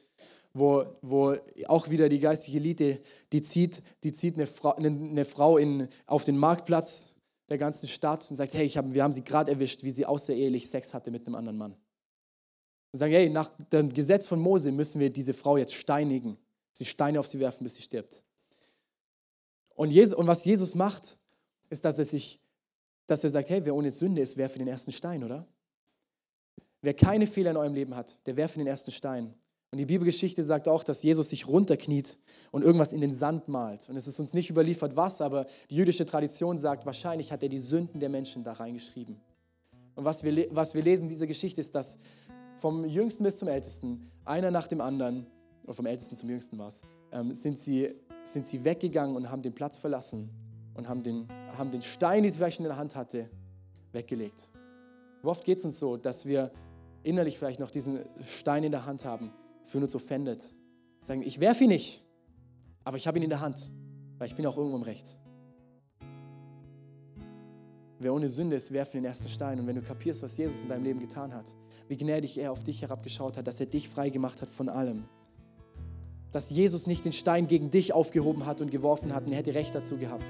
wo, wo auch wieder die geistige Elite, die zieht, die zieht eine Frau, eine, Frau in, auf den Marktplatz der ganzen Stadt und sagt, hey, ich hab, wir haben sie gerade erwischt, wie sie außerehelich Sex hatte mit einem anderen Mann. Und sagen, hey, nach dem Gesetz von Mose müssen wir diese Frau jetzt steinigen, sie Steine auf sie werfen, bis sie stirbt. Und, Jesus, und was Jesus macht, ist, dass er sich dass er sagt, hey, wer ohne Sünde ist, werfe den ersten Stein, oder? Wer keine Fehler in eurem Leben hat, der werfe den ersten Stein. Und die Bibelgeschichte sagt auch, dass Jesus sich runterkniet und irgendwas in den Sand malt. Und es ist uns nicht überliefert, was, aber die jüdische Tradition sagt, wahrscheinlich hat er die Sünden der Menschen da reingeschrieben. Und was wir, was wir lesen in dieser Geschichte ist, dass vom Jüngsten bis zum Ältesten, einer nach dem anderen, oder vom Ältesten zum Jüngsten war es, ähm, sind, sie, sind sie weggegangen und haben den Platz verlassen und haben den, haben den Stein, den sie vielleicht in der Hand hatte, weggelegt. Wie oft geht es uns so, dass wir innerlich vielleicht noch diesen Stein in der Hand haben, fühlen uns offended. Sagen, ich werfe ihn nicht, aber ich habe ihn in der Hand, weil ich bin auch irgendwo im Recht. Wer ohne Sünde ist, werfe den ersten Stein. Und wenn du kapierst, was Jesus in deinem Leben getan hat, wie gnädig er auf dich herabgeschaut hat, dass er dich frei gemacht hat von allem, dass Jesus nicht den Stein gegen dich aufgehoben hat und geworfen hat und er hätte Recht dazu gehabt.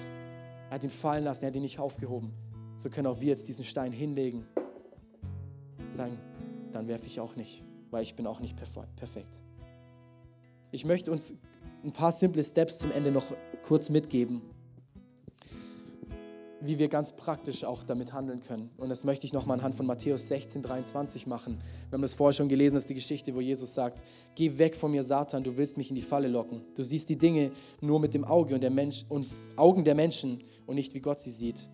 Er hat ihn fallen lassen, er hat ihn nicht aufgehoben. So können auch wir jetzt diesen Stein hinlegen. Sagen, dann werfe ich auch nicht, weil ich bin auch nicht perfekt. Ich möchte uns ein paar simple Steps zum Ende noch kurz mitgeben wie wir ganz praktisch auch damit handeln können. Und das möchte ich nochmal anhand von Matthäus 16, 23 machen. Wir haben das vorher schon gelesen, das ist die Geschichte, wo Jesus sagt, geh weg von mir, Satan, du willst mich in die Falle locken. Du siehst die Dinge nur mit dem Auge und, der Mensch, und Augen der Menschen und nicht wie Gott sie sieht.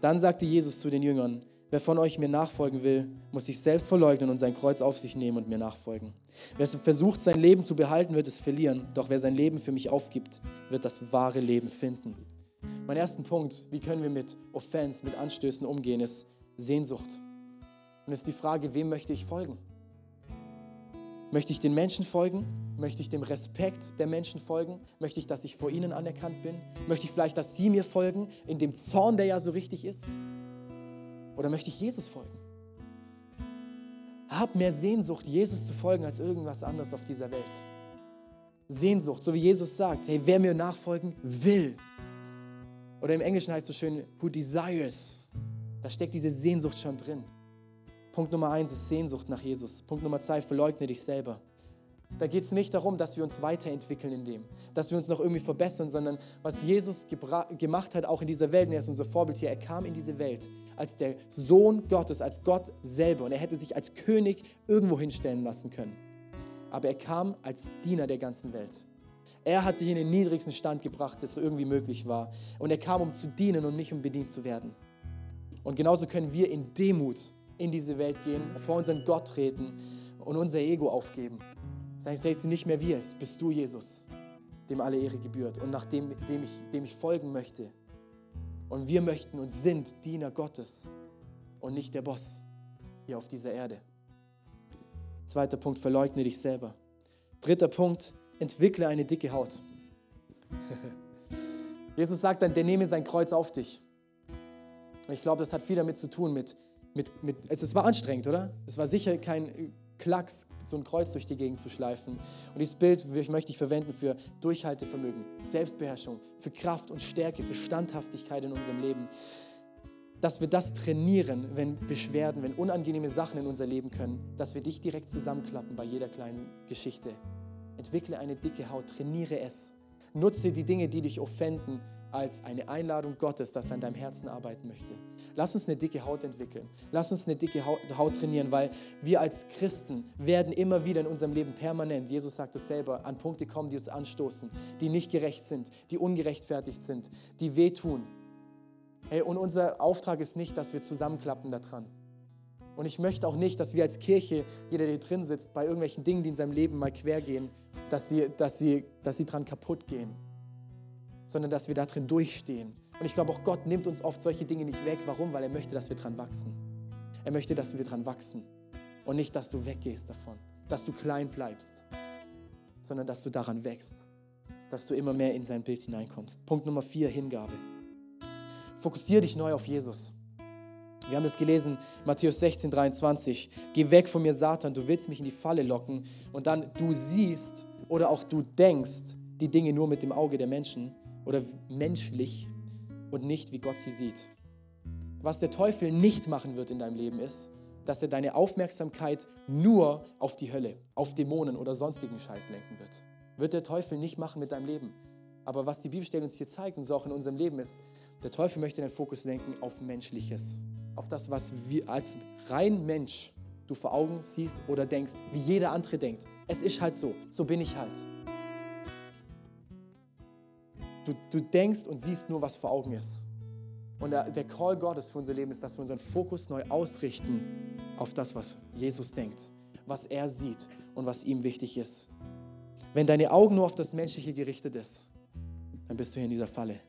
Dann sagte Jesus zu den Jüngern, wer von euch mir nachfolgen will, muss sich selbst verleugnen und sein Kreuz auf sich nehmen und mir nachfolgen. Wer versucht, sein Leben zu behalten, wird es verlieren. Doch wer sein Leben für mich aufgibt, wird das wahre Leben finden. Mein erster Punkt, wie können wir mit Offense, mit Anstößen umgehen, ist Sehnsucht. Und es ist die Frage, wem möchte ich folgen? Möchte ich den Menschen folgen? Möchte ich dem Respekt der Menschen folgen? Möchte ich, dass ich vor ihnen anerkannt bin? Möchte ich vielleicht, dass sie mir folgen, in dem Zorn, der ja so richtig ist? Oder möchte ich Jesus folgen? Hab mehr Sehnsucht, Jesus zu folgen, als irgendwas anderes auf dieser Welt. Sehnsucht, so wie Jesus sagt, hey, wer mir nachfolgen will, oder im Englischen heißt es so schön, who desires. Da steckt diese Sehnsucht schon drin. Punkt Nummer eins ist Sehnsucht nach Jesus. Punkt Nummer zwei, verleugne dich selber. Da geht es nicht darum, dass wir uns weiterentwickeln in dem, dass wir uns noch irgendwie verbessern, sondern was Jesus gemacht hat, auch in dieser Welt, und er ist unser Vorbild hier, er kam in diese Welt als der Sohn Gottes, als Gott selber. Und er hätte sich als König irgendwo hinstellen lassen können. Aber er kam als Diener der ganzen Welt. Er hat sich in den niedrigsten Stand gebracht, das irgendwie möglich war. Und er kam, um zu dienen und nicht um bedient zu werden. Und genauso können wir in Demut in diese Welt gehen, vor unseren Gott treten und unser Ego aufgeben. Sagen, es ist nicht mehr wir, es bist du, Jesus, dem alle Ehre gebührt und nach dem, dem, ich, dem ich folgen möchte. Und wir möchten und sind Diener Gottes. und nicht der Boss hier auf dieser Erde. Zweiter Punkt, verleugne dich selber. Dritter Punkt, entwickle eine dicke Haut. Jesus sagt dann, der nehme sein Kreuz auf dich. Und ich glaube, das hat viel damit zu tun, mit, mit, mit es, es war anstrengend, oder? Es war sicher kein Klacks, so ein Kreuz durch die Gegend zu schleifen. Und dieses Bild möchte ich verwenden für Durchhaltevermögen, Selbstbeherrschung, für Kraft und Stärke, für Standhaftigkeit in unserem Leben. Dass wir das trainieren, wenn Beschwerden, wenn unangenehme Sachen in unser Leben können, dass wir dich direkt zusammenklappen bei jeder kleinen Geschichte. Entwickle eine dicke Haut, trainiere es. Nutze die Dinge, die dich offenden, als eine Einladung Gottes, dass er an deinem Herzen arbeiten möchte. Lass uns eine dicke Haut entwickeln. Lass uns eine dicke Haut trainieren, weil wir als Christen werden immer wieder in unserem Leben permanent, Jesus sagt es selber, an Punkte kommen, die uns anstoßen, die nicht gerecht sind, die ungerechtfertigt sind, die wehtun. Hey, und unser Auftrag ist nicht, dass wir zusammenklappen daran. Und ich möchte auch nicht, dass wir als Kirche, jeder, der hier drin sitzt, bei irgendwelchen Dingen, die in seinem Leben mal quer gehen, dass sie, dass sie, dass sie dran kaputt gehen, sondern dass wir da drin durchstehen. Und ich glaube, auch Gott nimmt uns oft solche Dinge nicht weg. Warum? Weil er möchte, dass wir dran wachsen. Er möchte, dass wir dran wachsen. Und nicht, dass du weggehst davon, dass du klein bleibst, sondern dass du daran wächst, dass du immer mehr in sein Bild hineinkommst. Punkt Nummer vier, Hingabe. Fokussiere dich neu auf Jesus. Wir haben das gelesen, Matthäus 16, 23. Geh weg von mir, Satan, du willst mich in die Falle locken. Und dann, du siehst oder auch du denkst die Dinge nur mit dem Auge der Menschen oder menschlich und nicht, wie Gott sie sieht. Was der Teufel nicht machen wird in deinem Leben ist, dass er deine Aufmerksamkeit nur auf die Hölle, auf Dämonen oder sonstigen Scheiß lenken wird. Wird der Teufel nicht machen mit deinem Leben. Aber was die Bibelstelle uns hier zeigt und so auch in unserem Leben ist, der Teufel möchte den Fokus lenken auf Menschliches auf das, was wir als rein Mensch du vor Augen siehst oder denkst, wie jeder andere denkt. Es ist halt so, so bin ich halt. Du, du denkst und siehst nur, was vor Augen ist. Und der, der Call Gottes für unser Leben ist, dass wir unseren Fokus neu ausrichten auf das, was Jesus denkt, was er sieht und was ihm wichtig ist. Wenn deine Augen nur auf das Menschliche gerichtet ist, dann bist du hier in dieser Falle.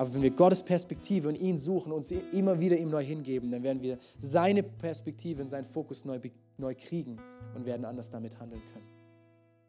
Aber wenn wir Gottes Perspektive und ihn suchen uns immer wieder ihm neu hingeben, dann werden wir seine Perspektive und seinen Fokus neu, neu kriegen und werden anders damit handeln können.